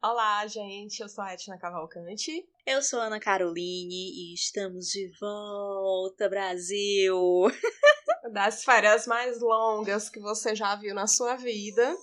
Olá, gente. Eu sou a Etna Cavalcante. Eu sou a Ana Caroline e estamos de volta, Brasil! Das férias mais longas que você já viu na sua vida,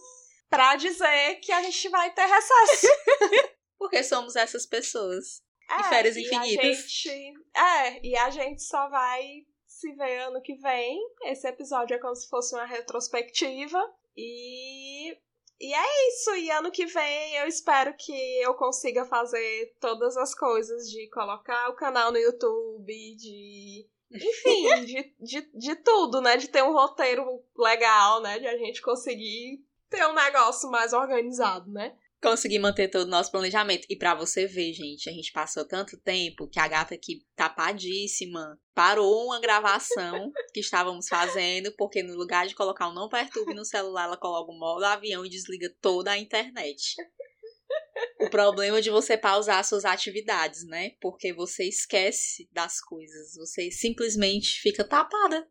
pra dizer que a gente vai ter recesso. Porque somos essas pessoas. É, e férias e infinitas. A gente, é, e a gente só vai se ver ano que vem. Esse episódio é como se fosse uma retrospectiva. E e é isso, e ano que vem eu espero que eu consiga fazer todas as coisas de colocar o canal no YouTube, de. Enfim, de, de, de tudo, né? De ter um roteiro legal, né? De a gente conseguir ter um negócio mais organizado, né? Conseguir manter todo o nosso planejamento. E pra você ver, gente, a gente passou tanto tempo que a gata aqui tapadíssima parou uma gravação que estávamos fazendo, porque no lugar de colocar o não perturbe no celular, ela coloca o modo avião e desliga toda a internet. O problema de você pausar suas atividades, né? Porque você esquece das coisas, você simplesmente fica tapada.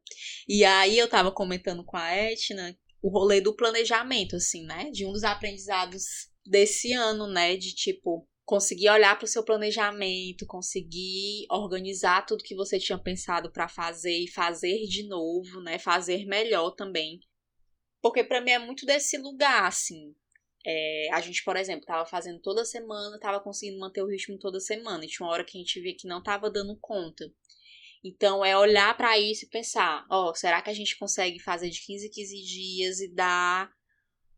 E aí eu tava comentando com a Etna o rolê do planejamento, assim, né? De um dos aprendizados desse ano, né? De tipo, conseguir olhar para o seu planejamento, conseguir organizar tudo que você tinha pensado para fazer e fazer de novo, né? Fazer melhor também. Porque para mim é muito desse lugar, assim. É, a gente, por exemplo, tava fazendo toda semana, tava conseguindo manter o ritmo toda semana. E tinha uma hora que a gente via que não tava dando conta. Então é olhar para isso e pensar, ó, oh, será que a gente consegue fazer de 15 em 15 dias e dar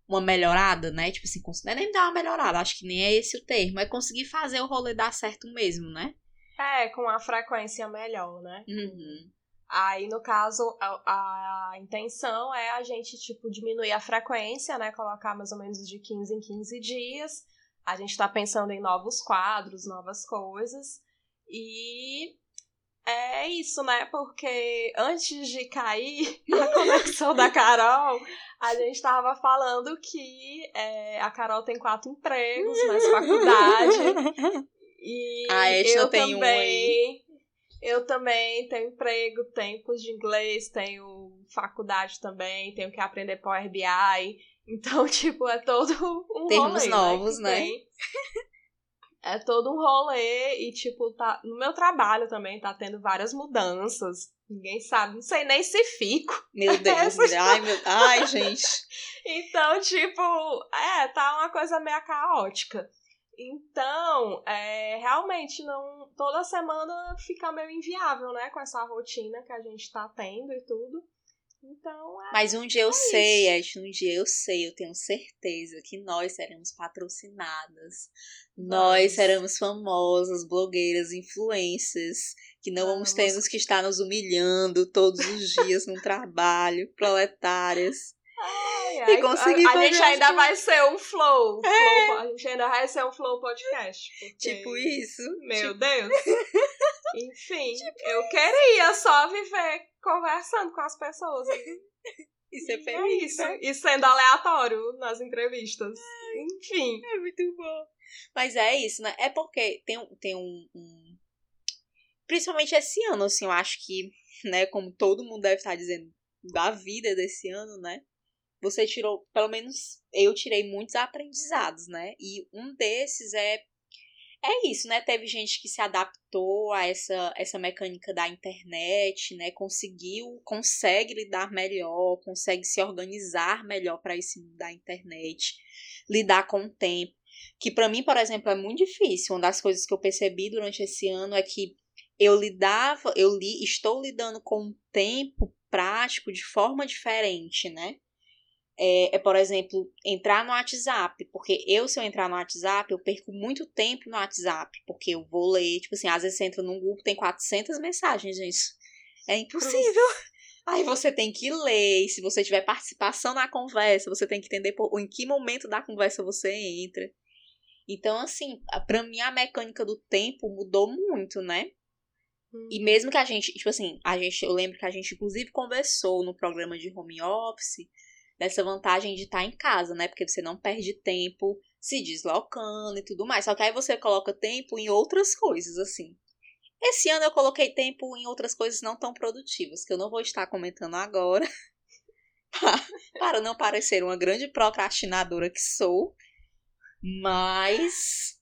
uma melhorada, né? Tipo assim, não é nem dar uma melhorada, acho que nem é esse o termo, é conseguir fazer o rolê dar certo mesmo, né? É, com a frequência melhor, né? Uhum. Aí, no caso, a, a, intenção é a gente, tipo, diminuir a frequência, né? Colocar mais ou menos de 15 em 15 dias. A gente tá pensando em novos quadros, novas coisas. E é isso, né? Porque antes de cair a conexão da Carol, a gente tava falando que é, a Carol tem quatro empregos, mais faculdade. E a eu tem também. Um eu também tenho emprego, tenho curso de inglês, tenho faculdade também, tenho que aprender Power BI. Então, tipo, é todo um Termos rolê, novos, né? né? É todo um rolê e, tipo, tá. No meu trabalho também tá tendo várias mudanças. Ninguém sabe, não sei nem se fico. Meu Deus, ai, meu... ai, gente. Então, tipo, é, tá uma coisa meio caótica. Então, é, realmente não. Toda semana fica meio inviável, né? Com essa rotina que a gente tá tendo e tudo. Então, é, Mas um dia eu é sei, isso. Ash, um dia eu sei, eu tenho certeza que nós seremos patrocinadas. Nós Vamos. seremos famosas, blogueiras, influencers, que não vamos, Vamos. termos que estar nos humilhando todos os dias no trabalho, proletárias. Ai, E ai, conseguir a, a fazer gente as ainda vai ser um flow, flow. A gente ainda vai ser um flow podcast. porque- Tipo isso. Meu Tipo, Deus. Enfim, eu queria só viver conversando com as pessoas. e ser É feliz. isso. né? E sendo aleatório nas entrevistas. Enfim. É muito bom. Mas é isso, né? É porque tem, tem um, um- Principalmente esse ano, assim, eu acho que, né, como todo mundo deve estar dizendo, da vida desse ano, né? Você tirou, pelo menos eu tirei muitos aprendizados, né? E um desses é. É isso, né? Teve gente que se adaptou a essa, essa mecânica da internet, né? Conseguiu, consegue lidar melhor, consegue se organizar melhor para esse mundo da internet, lidar com o tempo que pra mim, por exemplo, é muito difícil. Uma das coisas que eu percebi durante esse ano é que eu lidava, eu li, estou lidando com o tempo prático de forma diferente, né? É, é, por exemplo, entrar no WhatsApp, porque eu, se eu entrar no WhatsApp, eu perco muito tempo no WhatsApp, porque eu vou ler, tipo assim, às vezes você entra num grupo, tem 400 mensagens, gente. É impossível. Aí você tem que ler, e se você tiver participação na conversa, você tem que entender por, em que momento da conversa você entra. Então, assim, pra mim a mecânica do tempo mudou muito, né? E mesmo que a gente, tipo assim, a gente, eu lembro que a gente inclusive conversou no programa de home office dessa vantagem de estar em casa, né? Porque você não perde tempo se deslocando e tudo mais. Só que aí você coloca tempo em outras coisas, assim. Esse ano eu coloquei tempo em outras coisas não tão produtivas, que eu não vou estar comentando agora, para não parecer uma grande procrastinadora que sou. Mas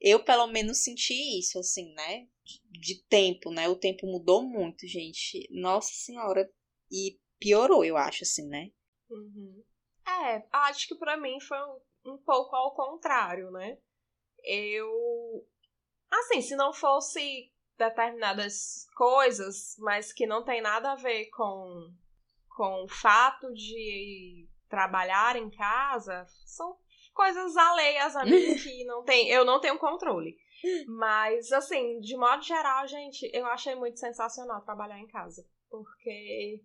eu pelo menos senti isso, assim, né? De tempo, né? O tempo mudou muito, gente. Nossa Senhora. E piorou, eu acho, assim, né? Uhum. É, acho que para mim foi um, um pouco ao contrário, né? Eu. Assim, se não fosse determinadas coisas, mas que não tem nada a ver com, com o fato de trabalhar em casa, são coisas alheias a mim que não tem, eu não tenho controle. Mas, assim, de modo geral, gente, eu achei muito sensacional trabalhar em casa. Porque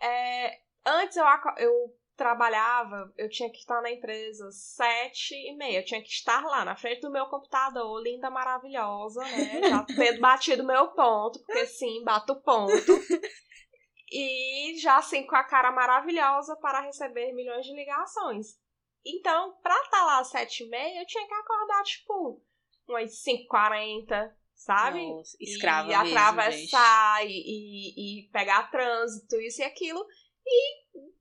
é, antes eu, eu trabalhava, eu tinha que estar na empresa sete e meia. Eu tinha que estar lá na frente do meu computador, linda, maravilhosa, né? Já tendo batido meu ponto, porque sim, bato ponto. E já assim, com a cara maravilhosa para receber milhões de ligações. Então, pra estar tá lá às sete e meia, eu tinha que acordar, tipo, umas 5h40, sabe? Nossa, escrava e mesmo, atravessar e, e, e, pegar trânsito, isso e aquilo. E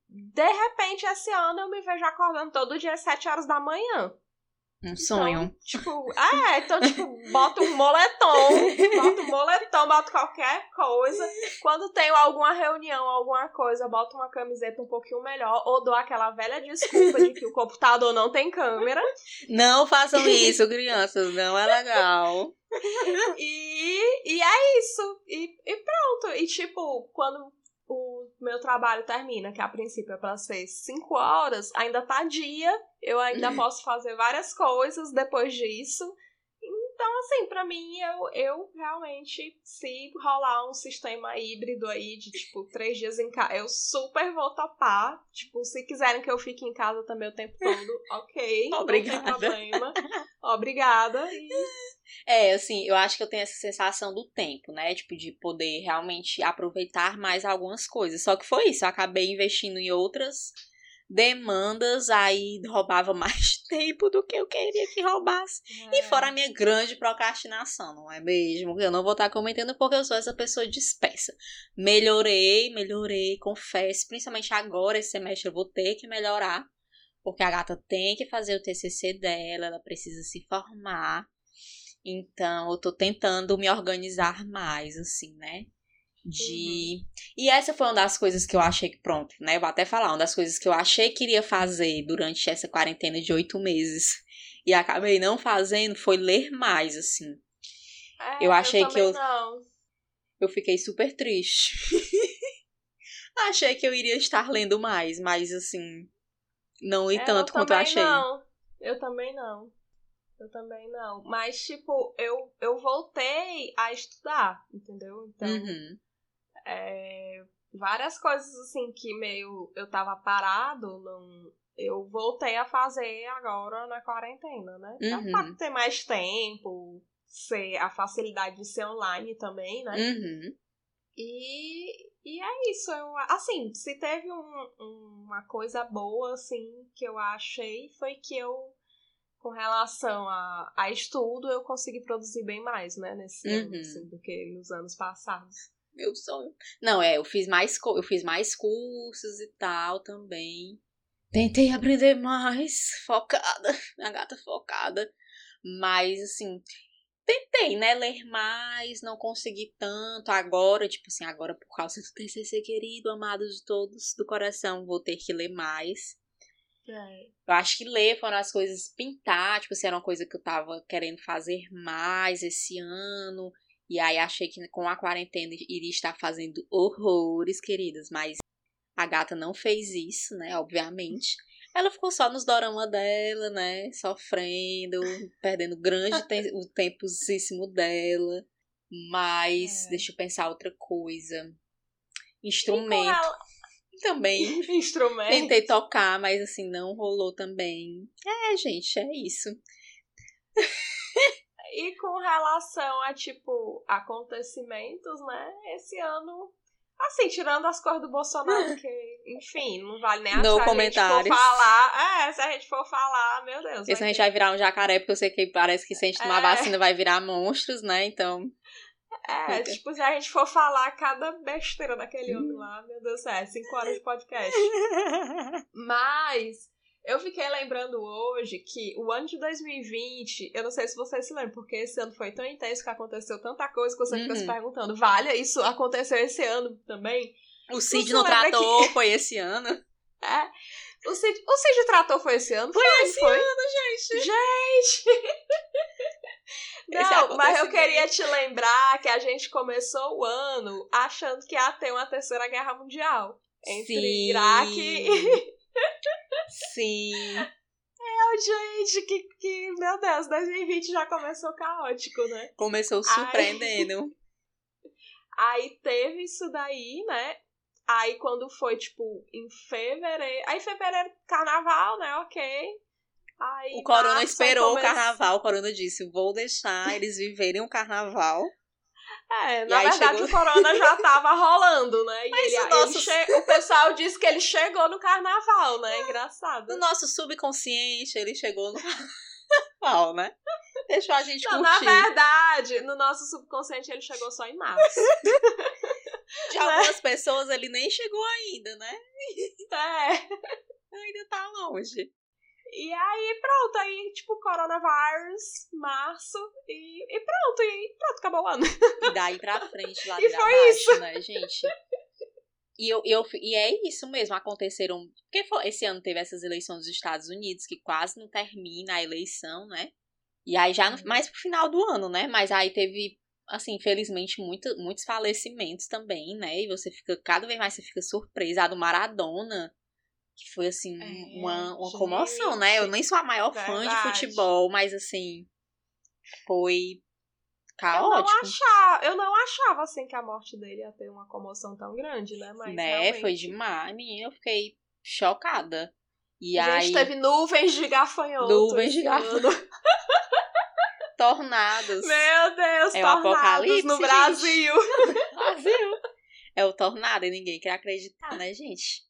de repente, esse ano eu me vejo acordando todo dia às 7 horas da manhã. Um sonho. Então, tipo, é, então, tipo, bota um moletom, bota um moletom, bota qualquer coisa. Quando tenho alguma reunião, alguma coisa, bota uma camiseta um pouquinho melhor, ou dou aquela velha desculpa de que o computador não tem câmera. Não façam isso, crianças, não é legal. e, e é isso. E, e pronto. E tipo, quando o meu trabalho termina, que a princípio é para ser 5 horas, ainda tá dia, eu ainda posso fazer várias coisas depois disso. Então, assim, para mim, eu, eu realmente, se rolar um sistema híbrido aí de, tipo, três dias em casa, eu super vou topar. Tipo, se quiserem que eu fique em casa também o tempo todo, ok. Obrigada. Não tem problema. Obrigada. E é, assim, eu acho que eu tenho essa sensação do tempo, né? Tipo, de poder realmente aproveitar mais algumas coisas. Só que foi isso, eu acabei investindo em outras demandas, aí roubava mais tempo do que eu queria que roubasse. É. E fora a minha grande procrastinação, não é mesmo? Eu não vou estar comentando porque eu sou essa pessoa dispersa. Melhorei, melhorei, confesso. Principalmente agora, esse semestre, eu vou ter que melhorar. Porque a gata tem que fazer o TCC dela, ela precisa se formar. Então, eu tô tentando me organizar mais, assim, né? De. Uhum. E essa foi uma das coisas que eu achei que, pronto, né? Eu vou até falar, uma das coisas que eu achei que iria fazer durante essa quarentena de oito meses e acabei não fazendo foi ler mais, assim. É, eu achei eu que eu. Não. Eu fiquei super triste. achei que eu iria estar lendo mais, mas assim. Não li é, tanto quanto eu achei. Não, eu também não. Eu também não. Mas, tipo, eu, eu voltei a estudar, entendeu? Então, uhum. É, várias coisas, assim, que meio eu tava parado, não, eu voltei a fazer agora na quarentena, né? Uhum. Pra ter mais tempo, ser a facilidade de ser online também, né? Uhum. E, e é isso. Eu, assim, se teve um, uma coisa boa, assim, que eu achei, foi que eu com relação a, a estudo, eu consegui produzir bem mais, né, nesse uhum. ano, assim, do que nos anos passados. Meu sonho. Não, é, eu fiz mais, eu fiz mais cursos e tal também. Tentei aprender mais, focada, a gata focada. Mas, assim, tentei, né, ler mais, não consegui tanto. Agora, tipo assim, agora por causa do TCC querido, amado de todos do coração, vou ter que ler mais. Eu acho que ler foram as coisas pintar, tipo, assim, era uma coisa que eu tava querendo fazer mais esse ano. E aí achei que com a quarentena iria estar fazendo horrores, queridas, mas a gata não fez isso, né? Obviamente. Ela ficou só nos dorama dela, né? Sofrendo, perdendo grande te o temposíssimo dela. Mas, é. deixa eu pensar outra coisa. Instrumento também instrumento. Tentei tocar, mas assim, não rolou também. É, gente, é isso. e com relação a, tipo, acontecimentos, né? Esse ano. Assim, tirando as cores do Bolsonaro, que, enfim, não vale nem a no se a gente for falar. É, se a gente for falar, meu Deus. Esse a gente vai virar um jacaré, porque eu sei que parece que se a gente tomar é. vacina vai virar monstros, né? Então. É, tipo, se a gente for falar cada besteira daquele homem lá, meu Deus do céu, é cinco horas de podcast. Mas Eu fiquei lembrando hoje que o ano de 2020, eu não sei se vocês se lembram, porque esse ano foi tão intenso que aconteceu tanta coisa que você uhum. fica se uhum. perguntando, vale, isso aconteceu esse ano também? O Cid no trator que... foi esse ano. É. O Cid, o Cid Trator foi esse ano? Foi, foi esse foi. ano, gente. Gente! Não, mas eu queria te lembrar que a gente começou o ano achando que ia ter uma terceira guerra mundial entre Sim. Iraque e. Sim. É, gente, que, que, meu Deus, 2020 já começou caótico, né? Começou surpreendendo. Aí, aí teve isso daí, né? Aí quando foi, tipo, em fevereiro. Aí fevereiro, carnaval, né? Ok. Aí, o Corona esperou o carnaval, o Corona disse: vou deixar eles viverem o carnaval. É, na verdade chegou... o Corona já tava rolando, né? E Mas ele, o, nosso... ele che... o pessoal disse que ele chegou no carnaval, né? Engraçado. No nosso subconsciente, ele chegou no carnaval, né? Deixou a gente Não, curtir. Na verdade, no nosso subconsciente ele chegou só em março. De né? algumas pessoas ele nem chegou ainda, né? É. Ainda tá longe. E aí, pronto, aí, tipo, coronavírus, março, e, e pronto, e pronto, acabou o ano. E daí pra frente, lá e foi abaixo, isso. né, gente? E, eu, eu, e é isso mesmo, aconteceram. Porque foi, esse ano teve essas eleições dos Estados Unidos, que quase não termina a eleição, né? E aí já no, uhum. mais pro final do ano, né? Mas aí teve assim, infelizmente, muito, muitos falecimentos também, né? E você fica, cada vez mais você fica surpresa. A do Maradona, que foi, assim, é, uma, uma comoção, né? Eu nem sou a maior verdade. fã de futebol, mas, assim, foi caótico. Eu não, achava, eu não achava, assim, que a morte dele ia ter uma comoção tão grande, né? Mas né? Realmente... Foi demais, menina. Eu fiquei chocada. E a aí... gente teve nuvens de gafanhoto. Nuvens de gafanhoto. tornados. Meu Deus, é tornados o apocalipse no Brasil. Brasil. É o tornado e ninguém quer acreditar, né, gente?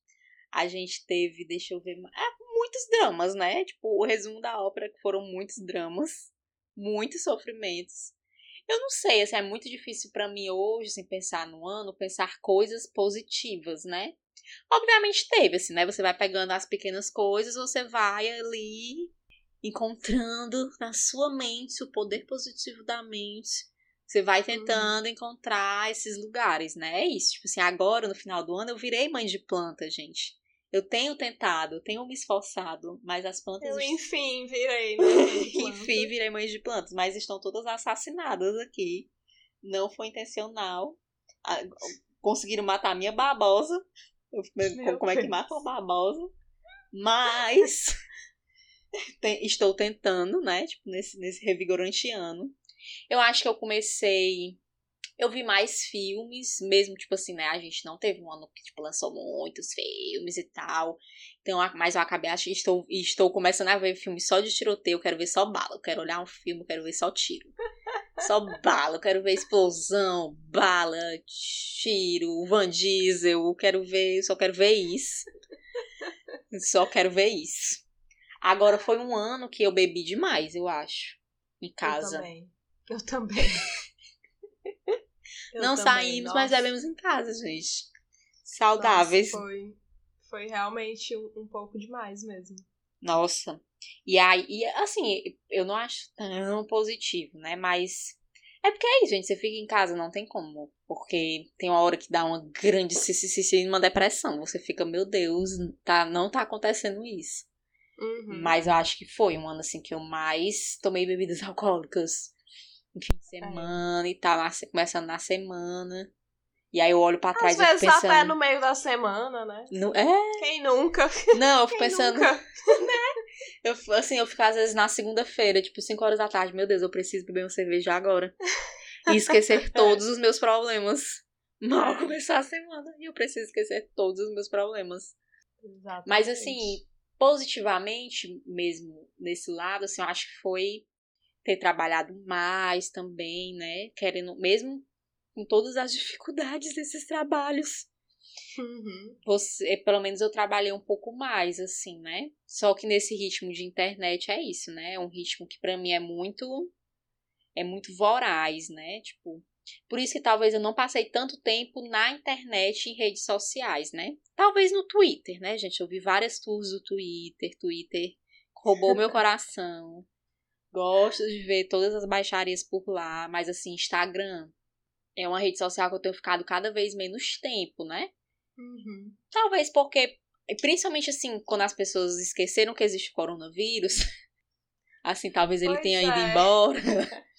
A gente teve, deixa eu ver, é, muitos dramas, né? Tipo, o resumo da ópera que foram muitos dramas, muitos sofrimentos. Eu não sei, assim, é muito difícil para mim hoje, assim, pensar no ano, pensar coisas positivas, né? Obviamente teve, assim, né? Você vai pegando as pequenas coisas, você vai ali encontrando na sua mente o poder positivo da mente. Você vai uhum. tentando uhum. encontrar esses lugares, né? É isso. Tipo assim, agora no final do ano eu virei mãe de planta, gente. Eu tenho tentado, tenho me esforçado, mas as plantas. Eu, enfim, virei, né? enfim, virei mãe de plantas, mas estão todas assassinadas aqui. Não foi intencional. Conseguiram matar a minha babosa. Como é que mata uma babosa? Mas estou tentando, né? Tipo, nesse, nesse revigorante ano. Eu acho que eu comecei. Eu vi mais filmes, mesmo, tipo assim, né? A gente não teve um ano que, tipo, lançou muitos filmes e tal. Então, mas eu acabei, acho estou, estou começando a ver filmes só de tiroteio. Eu quero ver só bala. Eu quero olhar um filme, eu quero ver só tiro. Só bala. Eu quero ver explosão, bala, tiro, Van Diesel. Eu quero ver, só quero ver isso. Só quero ver isso. Agora foi um ano que eu bebi demais, eu acho. Em casa. Eu também. Eu também. eu não também, saímos, nossa. mas bebemos em casa, gente. Saudáveis. Nossa, foi, foi realmente um, um pouco demais mesmo. Nossa. E aí, assim, eu não acho tão positivo, né? Mas é porque é isso, gente. Você fica em casa, não tem como. Porque tem uma hora que dá uma grande uma depressão. Você fica, meu Deus, tá, não tá acontecendo isso. Uhum. Mas eu acho que foi um ano assim que eu mais tomei bebidas alcoólicas. Em fim de semana é. e tal, na, começando na semana. E aí eu olho pra trás Às e vezes pensando... até no meio da semana, né? No, é. Quem nunca? Não, eu fico pensando. né? Eu, assim, eu fico às vezes na segunda-feira, tipo 5 horas da tarde, meu Deus, eu preciso beber uma cerveja agora. E esquecer todos os meus problemas. Mal começar a semana. E eu preciso esquecer todos os meus problemas. Exatamente. Mas assim, positivamente mesmo nesse lado, assim, eu acho que foi ter trabalhado mais também, né? Querendo, mesmo com todas as dificuldades desses trabalhos. Uhum. Você, pelo menos eu trabalhei um pouco mais, assim, né? Só que nesse ritmo de internet é isso, né? É um ritmo que para mim é muito é muito voraz, né? Tipo, Por isso que talvez eu não passei tanto tempo na internet em redes sociais, né? Talvez no Twitter, né, gente? Eu vi várias tours do Twitter, Twitter roubou meu coração. Gosto de ver todas as baixarias por lá, mas assim, Instagram é uma rede social que eu tenho ficado cada vez menos tempo, né? Uhum. Talvez porque, principalmente assim, quando as pessoas esqueceram que existe coronavírus, assim, talvez ele Pois tenha ido é. embora.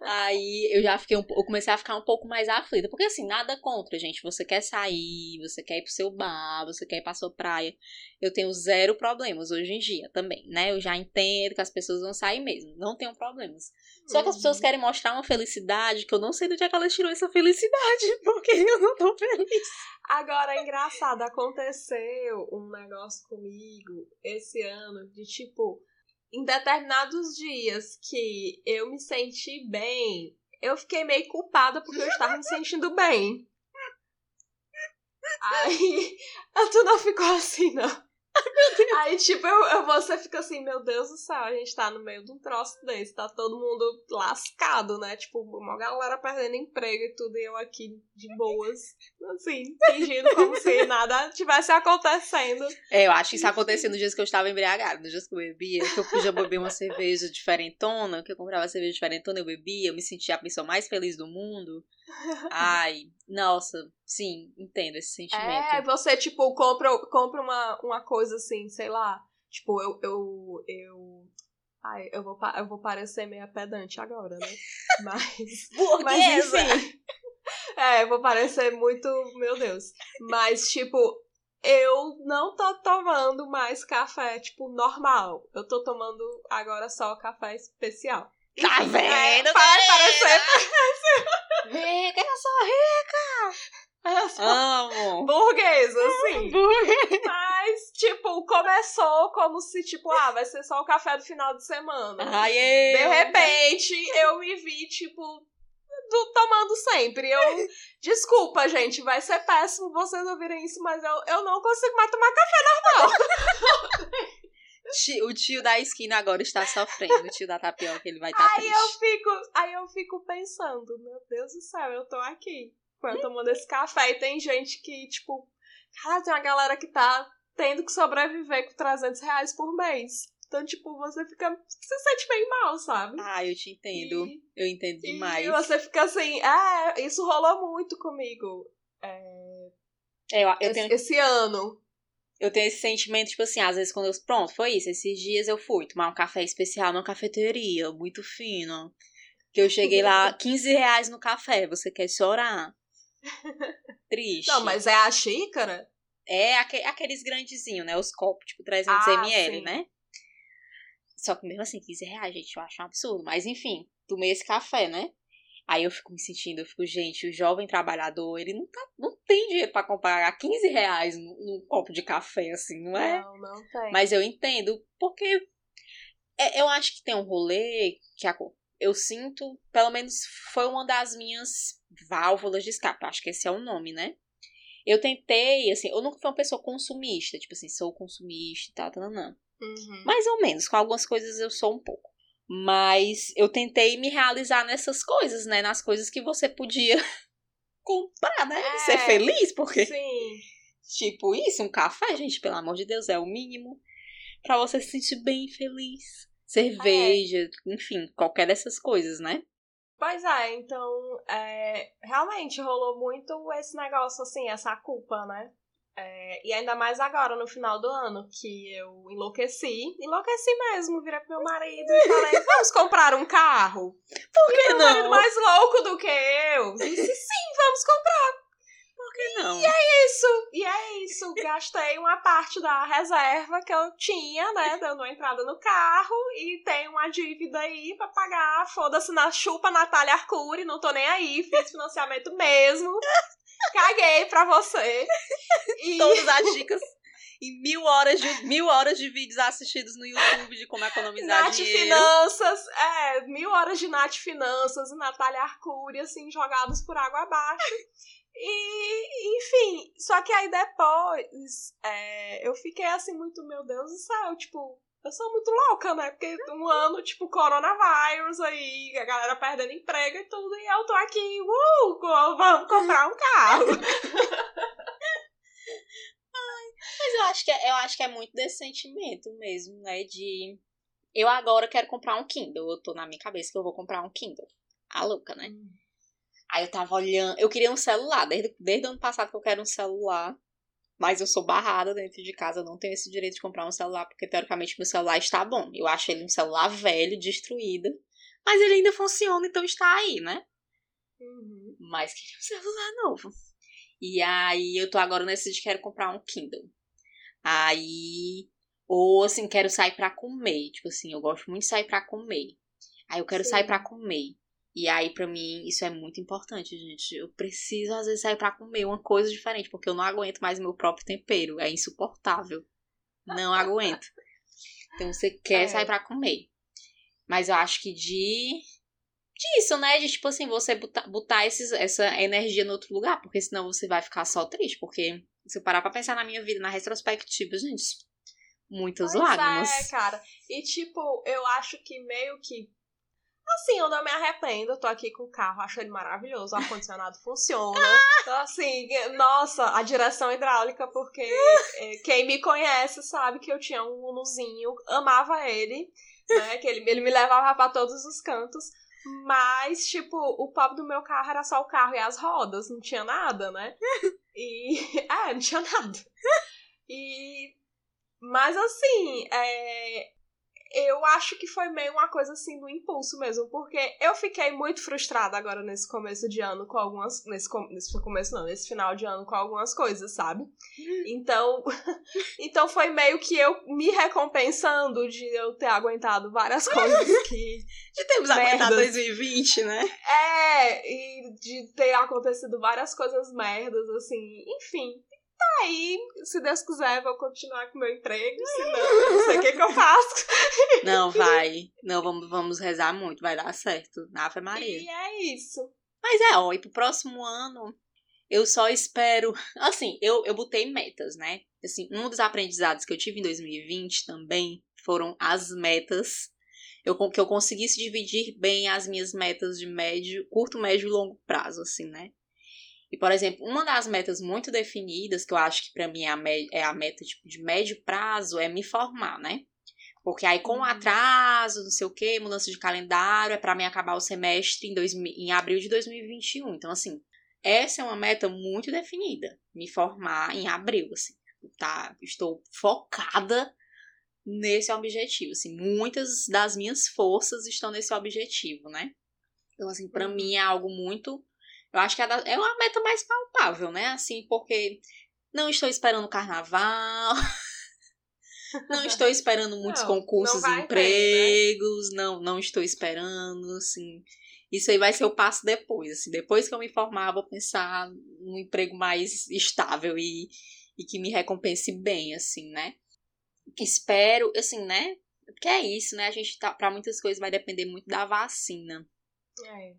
Aí eu já fiquei um, eu comecei a ficar um pouco mais aflita, porque assim, nada contra, gente. Você quer sair, você quer ir pro seu bar, você quer ir pra sua praia. Eu tenho zero problemas hoje em dia também, né? Eu já entendo que as pessoas vão sair mesmo, não tenho problemas. Só que as pessoas Uhum. querem mostrar uma felicidade que eu não sei de onde é que elas tirou essa felicidade, porque eu não tô feliz. Agora, é engraçado, aconteceu um negócio comigo esse ano de tipo, em determinados dias que eu me senti bem, eu fiquei meio culpada porque eu estava me sentindo bem. Aí, tu não ficou assim, não. Aí, tipo, eu, eu- você fica assim, meu Deus do céu, a gente tá no meio de um troço desse, tá todo mundo lascado, né? Tipo, uma galera perdendo emprego e tudo, e eu aqui de boas, assim, fingindo como se nada tivesse acontecendo. É, eu acho que isso acontecia nos dias que eu estava embriagada, nos dias que eu bebia, que eu podia beber uma cerveja diferentona, que eu comprava cerveja diferentona, eu bebia, eu me sentia a pessoa mais feliz do mundo. Ai, nossa, sim, entendo esse sentimento. É, você, tipo, compra, compra uma, uma coisa assim, sei lá, tipo, eu, eu, eu... Ai, eu vou, eu vou parecer meio pedante agora, né? Mas... Mas enfim. É, eu vou parecer muito. Meu Deus. Mas, tipo, eu não tô tomando mais café, tipo, normal. Eu tô tomando agora só café especial. Tá vendo, É, vai parecer. Rica, eu sou Eu sou Amo! burguesa, assim. Burguesa. Mas, tipo, começou como se, tipo, ah, vai ser só o café do final de semana. Ai, eu. De repente, eu me vi, tipo, do- tomando sempre. Eu. Desculpa, gente, vai ser péssimo vocês ouvirem isso, mas eu, eu não consigo mais tomar café. Ti- O tio da esquina agora está sofrendo. O tio da tapioca, ele vai estar Aí triste. eu fico. Aí eu fico pensando, meu Deus do céu, eu tô aqui. Eu tomando esse café e tem gente que, tipo, cara, tem uma galera que tá tendo que sobreviver com 300 reais por mês. Então, tipo, você fica. Você se sente bem mal, sabe? Ah, eu te entendo. E- Eu entendo demais. E você fica assim, é, isso rolou muito comigo é, É, Eu, eu, esse, tenho, esse ano. Eu tenho esse sentimento, tipo assim, às vezes quando eu. Pronto, foi isso. Esses dias eu fui tomar um café especial numa cafeteria, muito fino. Que eu cheguei lá, 15 reais no café. Você quer chorar? Triste. Não, mas é a xícara? É aque- aqueles grandezinhos, né? Os copos, tipo 300 Ah, ml, sim. né? Só que mesmo assim, 15 reais, gente, eu acho um absurdo. Mas enfim, tomei esse café, né? Aí eu fico me sentindo, eu fico, gente, o jovem trabalhador, ele não, tá, não tem dinheiro pra comprar 15 reais num, num copo de café, assim, não é? Não, não tem. Mas eu entendo, porque é- eu acho que tem um rolê que a- eu sinto, pelo menos foi uma das minhas válvulas de escape. Acho que esse é o nome, né? Eu tentei, assim, eu nunca fui uma pessoa consumista, tipo assim, sou consumista e tal, tal, não. Uhum. Mais ou menos, com algumas coisas eu sou um pouco. Mas eu tentei me realizar nessas coisas, né? Nas coisas que você podia comprar, né? É. Ser feliz, porque Sim. Tipo, isso, um café, gente, pelo amor de Deus, é o mínimo pra você se sentir bem feliz. Cerveja, enfim, qualquer dessas coisas, né? Pois é, então, é, realmente rolou muito esse negócio, assim, essa culpa, né? É, e ainda mais agora, no final do ano, que eu enlouqueci. Enlouqueci mesmo, virei pro meu marido e falei, vamos comprar um carro? Por que Meu marido não? mais louco do que eu disse, sim, vamos comprar Por que não? isso. E é isso, gastei uma parte da reserva que eu tinha, né, dando uma entrada no carro e tem uma dívida aí pra pagar, foda-se na chupa Natália Arcuri, não tô nem aí, fiz financiamento mesmo. Caguei pra você. E Todas as dicas em mil horas de mil horas de vídeos assistidos no YouTube de como economizar Nath dinheiro. Finanças, é, mil horas de Nath Finanças e Natália Arcuri, assim, jogados por água abaixo. E, enfim, só que aí depois é, eu fiquei assim, muito, meu Deus do céu, tipo, Eu sou muito louca, né? Porque um ano, tipo, coronavírus aí, a galera perdendo emprego e tudo, e eu tô aqui, uh, vamos comprar um carro. Mas eu acho, que é, eu acho que é muito desse sentimento mesmo, né? De. Eu agora quero comprar um Kindle. Eu tô na minha cabeça que eu vou comprar um Kindle. A louca, né? Hum. Aí eu tava olhando. Eu queria um celular. Desde, desde o ano passado que eu quero um celular. Mas eu sou barrada dentro de casa. Eu não tenho esse direito de comprar um celular. Porque teoricamente meu celular está bom. Eu acho ele um celular velho, destruído. Mas ele ainda funciona, então está aí, né? Uhum. Mas queria um celular novo. E aí eu tô agora nesse de quero comprar um Kindle. Aí. Ou assim, quero sair pra comer. Tipo assim, eu gosto muito de sair pra comer. Aí eu quero Sim. sair pra comer. E aí, pra mim, isso é muito importante, gente. Eu preciso, às vezes, sair pra comer uma coisa diferente, porque eu não aguento mais meu próprio tempero. É insuportável. Não aguento. Então, você quer é. sair pra comer. Mas eu acho que de. Disso, né? De, tipo assim, você botar, botar esses, essa energia no outro lugar, porque senão você vai ficar só triste. Porque se eu parar pra pensar na minha vida, na retrospectiva, gente, muitas pois lágrimas. É, cara. E, tipo, eu acho que meio que Assim, eu não me arrependo, eu tô aqui com o carro, acho ele maravilhoso, o ar-condicionado funciona. Então, assim, nossa, a direção hidráulica, porque é, quem me conhece sabe que eu tinha um Unuzinho, amava ele, né? Que ele, ele me levava para todos os cantos. Mas, tipo, o pobre do meu carro era só o carro e as rodas, não tinha nada, né? E. É, não tinha nada. E. Mas assim, é, eu acho que foi meio uma coisa assim do impulso mesmo, porque eu fiquei muito frustrada agora nesse começo de ano com algumas. Nesse, nesse começo não, nesse final de ano com algumas coisas, sabe? Então. então foi meio que eu me recompensando de eu ter aguentado várias coisas que. de termos aguentado 2020, né? É, e de ter acontecido várias coisas merdas, assim. Enfim, aí, se Deus quiser, vou continuar com meu emprego, senão eu não sei o que, que eu faço. Não, vai. Não, vamos, vamos rezar muito, vai dar certo. Ave Maria. E é isso. Mas é, ó, e pro próximo ano, eu só espero. Assim, eu, eu botei metas, né? Assim, um dos aprendizados que eu tive em 2020 também foram as metas. Eu, que eu conseguisse dividir bem as minhas metas de médio, curto, médio e longo prazo, assim, né? E, por exemplo, uma das metas muito definidas, que eu acho que para mim é a, é a meta tipo, de médio prazo, é me formar, né? Porque aí com uhum. atraso, não sei o quê, mudança de calendário, é para mim acabar o semestre em, dois, em abril de 2021. Então, assim, essa é uma meta muito definida. Me formar em abril, assim. Tá? Estou focada nesse objetivo, assim. Muitas das minhas forças estão nesse objetivo, né? Então, assim, para uhum. mim é algo muito eu acho que é, é uma meta mais palpável, né? Assim, porque não estou esperando carnaval. não estou esperando muitos não, concursos não e empregos, ter, né? não, não estou esperando, assim. Isso aí vai ser o passo depois, assim, depois que eu me formar, vou pensar num emprego mais estável e, e que me recompense bem, assim, né? Espero, assim, né? Porque é isso, né? A gente tá, para muitas coisas vai depender muito da vacina. É.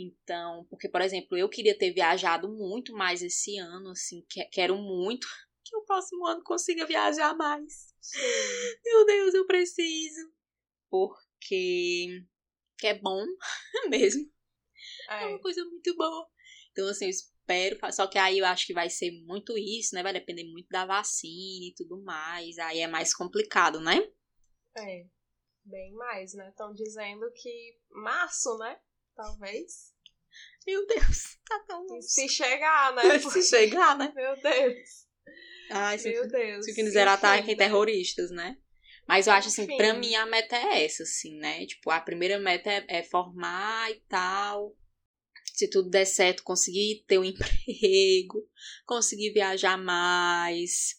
Então, porque, por exemplo, eu queria ter viajado muito mais esse ano, assim, quero muito que o próximo ano consiga viajar mais. Meu Deus, eu preciso. Porque que é bom mesmo. É. é uma coisa muito boa. Então, assim, eu espero. Só que aí eu acho que vai ser muito isso, né? Vai depender muito da vacina e tudo mais. Aí é mais complicado, né? É. Bem mais, né? Estão dizendo que março, né? Talvez. Meu Deus, tá tão longe. Se chegar, né? se chegar, né? Meu Deus. Ai, Meu Deus. Se quiser ataque terroristas, né? Mas eu acho assim, Enfim. pra mim a meta é essa, assim, né? Tipo, a primeira meta é, é formar e tal. Se tudo der certo, conseguir ter um emprego, conseguir viajar mais,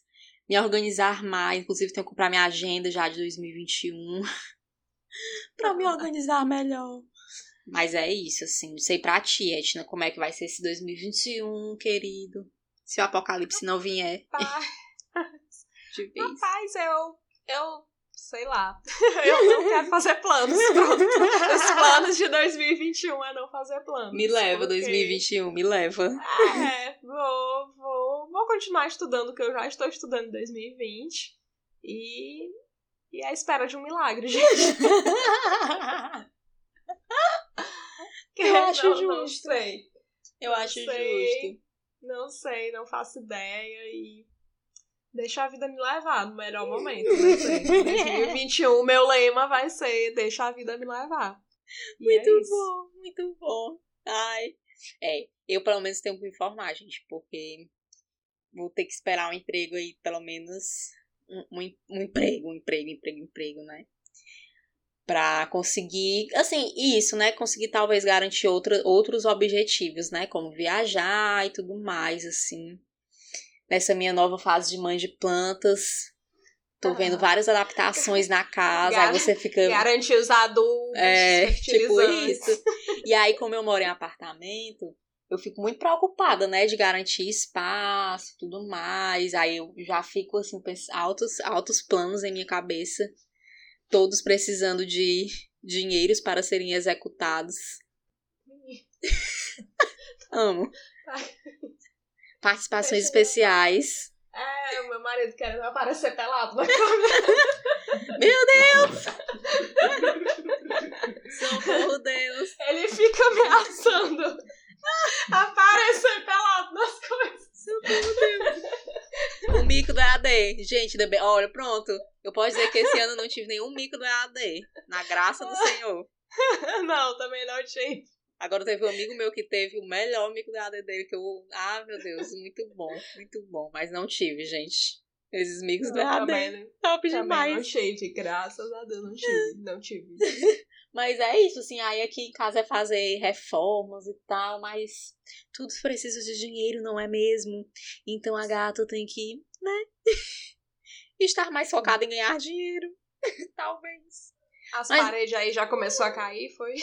me organizar mais. Inclusive, tenho que comprar minha agenda já de 2021 pra me organizar melhor. Mas é isso, assim. Não sei pra ti, Etna, como é que vai ser esse 2021, querido. Se o apocalipse não vier. Rapaz, Rapaz eu, eu sei lá. eu não quero fazer planos. Pronto. Os planos de 2021 é não fazer planos. Me leva, porque... 2021, me leva. É, vou, vou, vou continuar estudando o que eu já estou estudando em 2020. E E é a espera de um milagre, gente. Eu acho não, justo. Não sei. Eu acho sei. justo. Não sei, não faço ideia e deixa a vida me levar no melhor momento. Não sei. 2021, meu lema vai ser deixa a vida me levar. E Muito é bom, muito bom. Ai. É, eu pelo menos tenho que me informar, gente, porque vou ter que esperar um emprego aí, pelo menos um, um, um emprego, um emprego, emprego, emprego, né? Pra conseguir, assim, isso, né? Conseguir talvez garantir outra, outros objetivos, né? Como viajar e tudo mais, assim. Nessa minha nova fase de mãe de plantas. Tô Ah. vendo várias adaptações na casa, aí Gar- você fica Garantir os adultos, é, tipo isso. E aí, como eu moro em apartamento, eu fico muito preocupada, né, de garantir espaço e tudo mais. Aí eu já fico, assim, altos, altos planos em minha cabeça, todos precisando de dinheiros para serem executados. Amo. Participações Deixa eu- especiais. É, o meu marido querendo aparecer pelado na câmera. Meu Deus! Socorro, Deus! Ele fica ameaçando aparecer pelado nas coisas. O mico do EAD. Gente, olha, pronto. Eu posso dizer que esse ano eu não tive nenhum mico do EAD. Na graça do Senhor. Não, também não tinha. Agora teve um amigo meu que teve o melhor mico do EAD dele, que eu. Ah, meu Deus, muito bom, muito bom. Mas não tive, gente. Esses micos do Não, EAD. também, Top também não demais. tive, graças a Deus não tive, não tive. Mas é isso, assim, aí aqui em casa é fazer reformas e tal, mas tudo precisa de dinheiro, não é mesmo? Então a gata tem que, né? Estar mais focada em ganhar dinheiro. Talvez. As Mas- paredes aí já começou a cair, foi?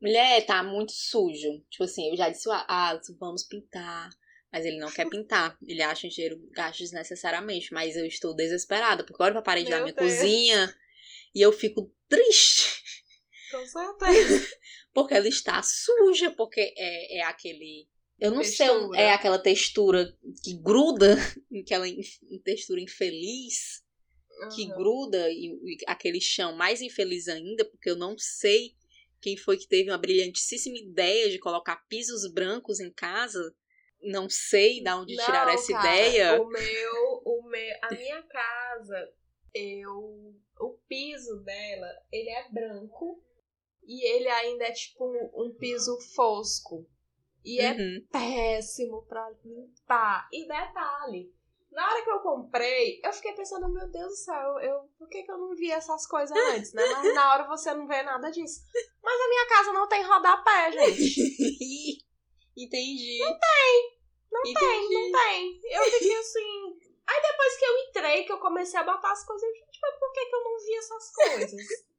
Mulher, tá muito sujo. Tipo assim, eu já disse, ah, vamos pintar. Mas ele não quer pintar. Ele acha o dinheiro gasto desnecessariamente. Mas eu estou desesperada, porque olha pra parede da Meu minha Deus. cozinha e eu fico triste. Com certeza. Porque ela está suja, porque é, é aquele. Eu não sei, Textura. é aquela textura que gruda, aquela textura infeliz, que Uhum. gruda, e, e aquele chão mais infeliz ainda, porque eu não sei quem foi que teve uma brilhantíssima ideia de colocar pisos brancos em casa. Não sei de onde Não, tiraram essa cara, ideia. O meu, o meu, a minha casa, eu, o piso dela, ele é branco e ele ainda é tipo um, um piso fosco. E é Uhum. péssimo pra limpar. E detalhe, na hora que eu comprei, eu fiquei pensando, meu Deus do céu, eu, por que, que eu não vi essas coisas antes, né? Mas na hora você não vê nada disso. Mas a minha casa não tem rodapé, gente. Entendi. Não Entendi. tem, não tem. Eu fiquei assim. Aí depois que eu entrei, que eu comecei a botar as coisas, eu, gente, mas por que, que eu não vi essas coisas?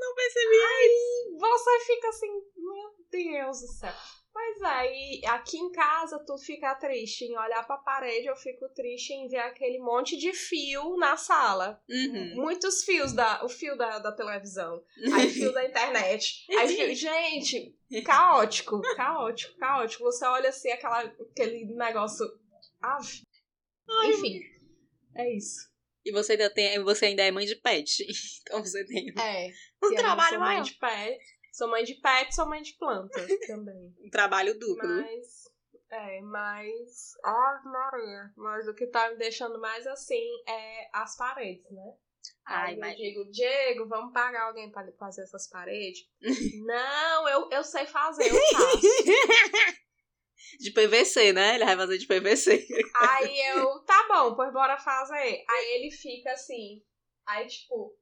Não percebi. Você fica assim, meu Deus do céu. Pois é, e aqui em casa tu fica triste em olhar pra parede, eu fico triste em ver aquele monte de fio na sala. Uhum. Muitos fios, da, o fio da, da televisão, aí fio da internet. Aí fio, gente, caótico, caótico, caótico. Você olha assim, aquela, aquele negócio. Ave. Enfim, é isso. E você ainda, tem, você ainda é mãe de pet. Então você tem É. um trabalho sou mãe maior. de pet. Sou mãe de pet, sou mãe de planta também. Um trabalho duplo. Mas. É, mas. Ah, Maria. Mas o que tá me deixando mais assim é as paredes, né? Ai, Aí eu mas- digo, Diego, vamos pagar alguém pra fazer essas paredes? Não, eu, eu sei fazer, eu faço. De PVC, né? Ele vai fazer de PVC. Aí eu, tá bom, pois bora fazer. Aí ele fica assim. Aí, tipo,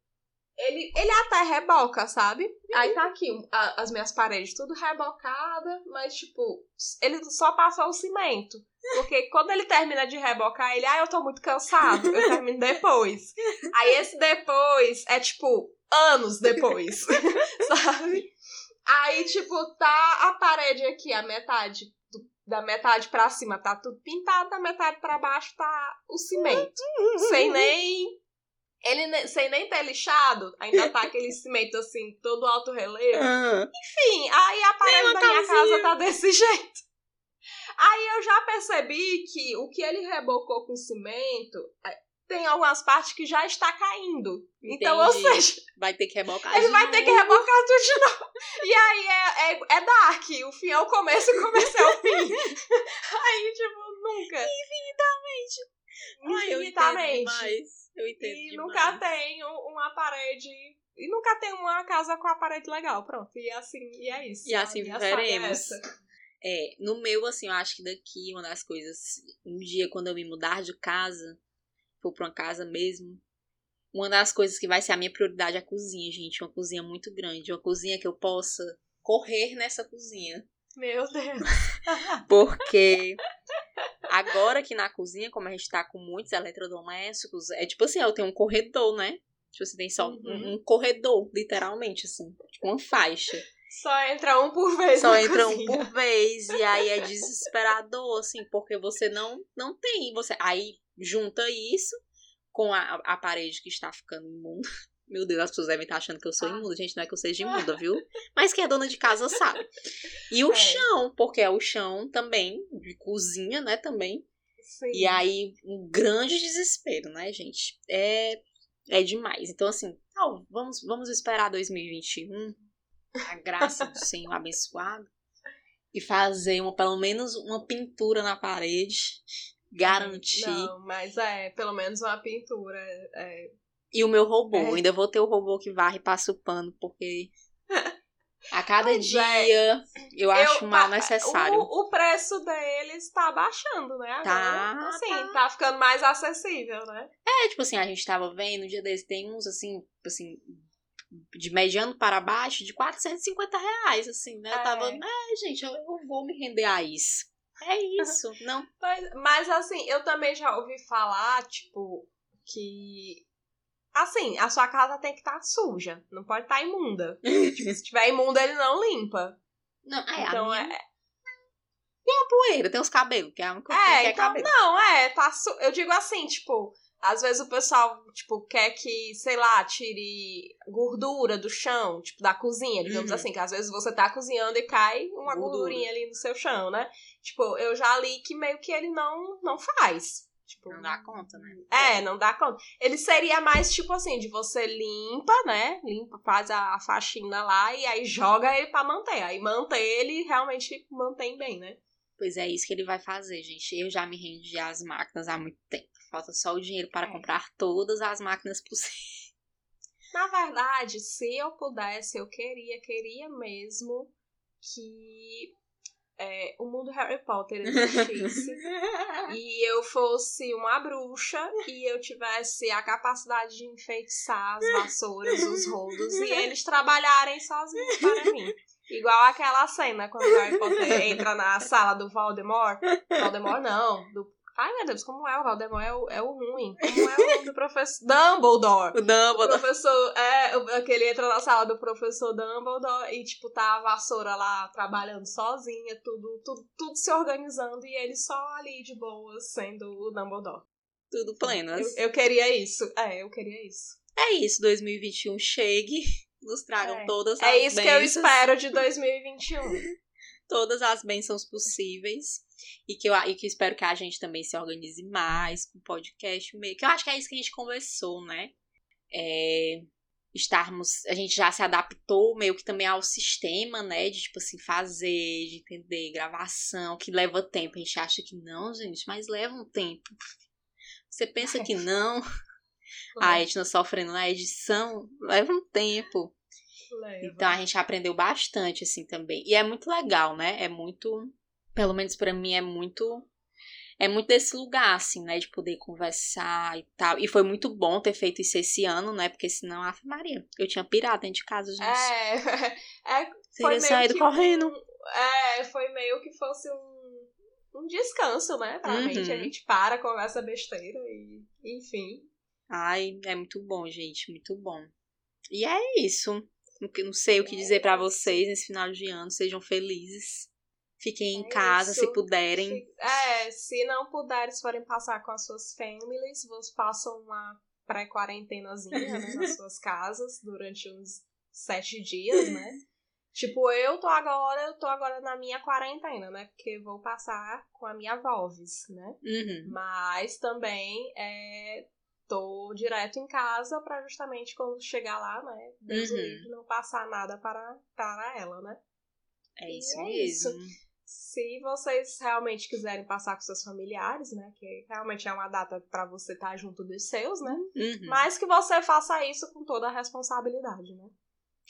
ele, ele até reboca, sabe? Aí tá aqui a- as minhas paredes tudo rebocada, mas, tipo, ele só passou o cimento. Porque quando ele termina de rebocar, ele, ah, eu tô muito cansado, eu termino depois. Aí esse depois é, tipo, anos depois, sabe? Aí, tipo, tá a parede aqui, a metade da metade pra cima tá tudo pintado, da metade pra baixo tá o cimento. sem nem. Ele sem nem ter lixado, ainda tá aquele cimento assim, todo alto relevo. Ah, Enfim, aí a parede da minha casa tá desse jeito. Aí eu já percebi que o que ele rebocou com cimento, é, tem algumas partes que já está caindo. Então, ou Entendi. seja, Vai ter que rebocar ele de vai ter que rebocar tudo de novo. E aí é, é, é dark. O fim é o começo e o começo é o fim. aí, tipo, nunca. Ai, eu entendo Infinitamente. demais. Eu entendo E demais. nunca tem um- uma parede. E nunca tem uma casa com a parede legal. Pronto. E assim, e é isso. E assim é viveremos. essa. É, no meu, assim, eu acho que daqui uma das coisas, um dia quando eu me mudar de casa, for pra uma casa mesmo, uma das coisas que vai ser a minha prioridade é a cozinha, gente. Uma cozinha muito grande. Uma cozinha que eu possa correr nessa cozinha. Meu Deus. Porque agora que na cozinha, como a gente tá com muitos eletrodomésticos, é tipo assim, eu tenho um corredor, né? Tipo, você tem só Uhum. um, um corredor, literalmente, assim. Tipo, uma faixa. Só entra um por vez. Só entra um cozinha. por vez. E aí é desesperador, assim, porque você não, não tem. Você, aí junta isso com a, a parede que está ficando imunda. Meu Deus, as pessoas devem estar achando que eu sou Ah. imunda. Gente, não é que eu seja imunda, viu? Mas quem é dona de casa sabe. E o É. chão, porque é o chão também, de cozinha, né, também. Sim. E aí, um grande desespero, né, gente? É, é demais. Então, assim, tal, vamos, vamos esperar 2021, a graça do Senhor abençoado, e fazer uma, pelo menos uma pintura na parede, garantir. Não, mas é, pelo menos uma pintura. É, E o meu robô, É. ainda vou ter o robô que varre e passa o pano, porque a cada Pois é. dia eu acho Eu- mal necessário. O, o preço deles tá baixando, né? Agora, Tá, assim, tá. tá. ficando mais acessível, né? É, tipo assim, a gente tava vendo, um dia desse, tem uns, assim, assim, de mediano para baixo, de 450 reais, assim, né? Eu É. tava, é, gente, eu, eu vou me render a isso. É isso, não. Mas, mas, assim, eu também já ouvi falar, tipo, que. Assim, a sua casa tem que estar suja. Não pode estar imunda. Tipo, se tiver imunda, ele não limpa. Não, é, então a minha é. poeira, tem os cabelos, que é a única coisa que É, é então, cabelo. não, é, tá su... Eu digo assim, tipo, às vezes o pessoal, tipo, quer que, sei lá, tire gordura do chão, tipo, da cozinha, digamos Uhum. assim, que às vezes você tá cozinhando e cai uma Gordura. gordurinha ali no seu chão, né? Tipo, eu já li que meio que ele não, não faz. Tipo, Não dá conta, né? É, não dá conta. Ele seria mais tipo assim, de você limpa, né? Limpa, faz a, a faxina lá e aí joga ele pra manter. Aí manter ele realmente mantém bem, né? Pois é isso que ele vai fazer, gente. Eu já me rendi às máquinas há muito tempo. Falta só o dinheiro para É. comprar todas as máquinas possíveis. Na verdade, se eu pudesse, eu queria, queria mesmo que é, o mundo Harry Potter existisse e eu fosse uma bruxa e eu tivesse a capacidade de enfeitiçar as vassouras, os rodos e eles trabalharem sozinhos para mim. Igual aquela cena quando o Harry Potter entra na sala do Voldemort. Voldemort não, do Ai, meu Deus, como é o Voldemort? É o, é o ruim. Como é o nome do professor? Dumbledore! O O Dumbledore. professor, é, o- aquele entra na sala do professor Dumbledore e, tipo, tá a vassoura lá trabalhando sozinha, tudo, tudo, tudo se organizando e ele só ali de boas sendo o Dumbledore. Tudo plenas. Eu, eu queria isso. É, eu queria isso. É isso, 2021 chegue, nos tragam É. todas as É isso que eu bênçãos, espero de 2021. Todas as bênçãos possíveis. E que, eu, e que eu espero que a gente também se organize mais com o podcast meio. Que eu acho que é isso que a gente conversou, né? É, estarmos. A gente já se adaptou meio que também ao sistema, né? De tipo assim, fazer, de entender, gravação, que leva tempo. A gente acha que não, gente, mas leva um tempo. Você pensa que não. A Edna sofrendo na edição, leva um tempo. Leva. Então a gente aprendeu bastante, assim, também. E é muito legal, né? É muito. Pelo menos pra mim, é muito. É muito desse lugar, assim, né? De poder conversar e tal. E foi muito bom ter feito isso esse ano, né? Porque senão, Ave Maria, eu tinha pirado dentro de casa, gente. É, é, Teria meio saído que correndo. é, foi meio que fosse um, um descanso, né? Pra Uhum. mente. A gente para, conversa besteira e, enfim. Ai, é muito bom, gente. Muito bom. E é isso. Não- sei o que dizer pra vocês nesse final de ano. Sejam felizes. Fiquem em É casa, isso. se puderem. É, se não puderem, se forem passar com as suas families, vocês passam uma pré-quarentenazinha, né, nas suas casas durante uns sete dias, né? Tipo, eu tô agora, eu tô agora na minha quarentena, né? Porque vou passar com a minha Volves, né? Uhum. Mas também é, tô direto em casa pra justamente quando chegar lá, né? Deus Uhum. livre, não passar nada para, para ela, né? É isso é mesmo. Se vocês realmente quiserem passar com seus familiares, né? Que realmente é uma data pra você estar junto dos seus, né? Uhum. Mas que você faça isso com toda a responsabilidade, né?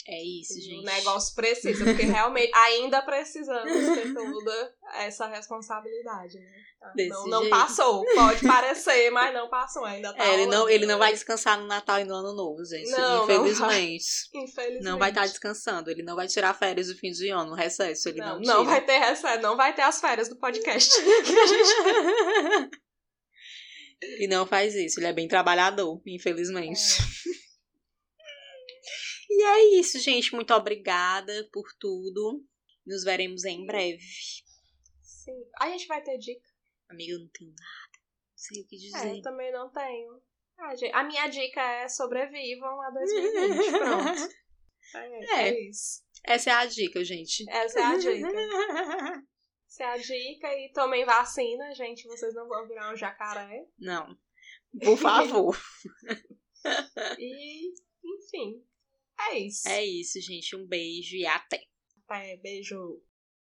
É isso, O gente. negócio precisa, porque realmente ainda precisamos ter toda essa responsabilidade, né? Tá? Desse Não, não passou. Pode parecer, mas não passou. Ainda tá É, ele não, ele não vai descansar no Natal e no Ano Novo, gente. Não, não Infelizmente. Infelizmente. Não vai estar descansando. Ele não vai tirar férias do fim de ano, no recesso. Ele não, Não, tira. não vai ter recesso, não vai ter as férias do podcast. Ele não faz isso. Ele é bem trabalhador, infelizmente. E é isso, gente. Muito obrigada por tudo. Nos veremos em breve. Sim. A gente vai ter dica. Amiga, eu não tenho nada. Não sei o que É, dizer. eu também não tenho. Ah, gente, a minha dica é sobrevivam a 2020. Pronto. É, É. é isso. Essa é a dica, gente. Essa é a dica. Essa é a dica. E tomem vacina, gente. Vocês não vão virar um jacaré. Não. Por favor. E, enfim. É isso. é isso, gente. Um beijo e até. É, beijo.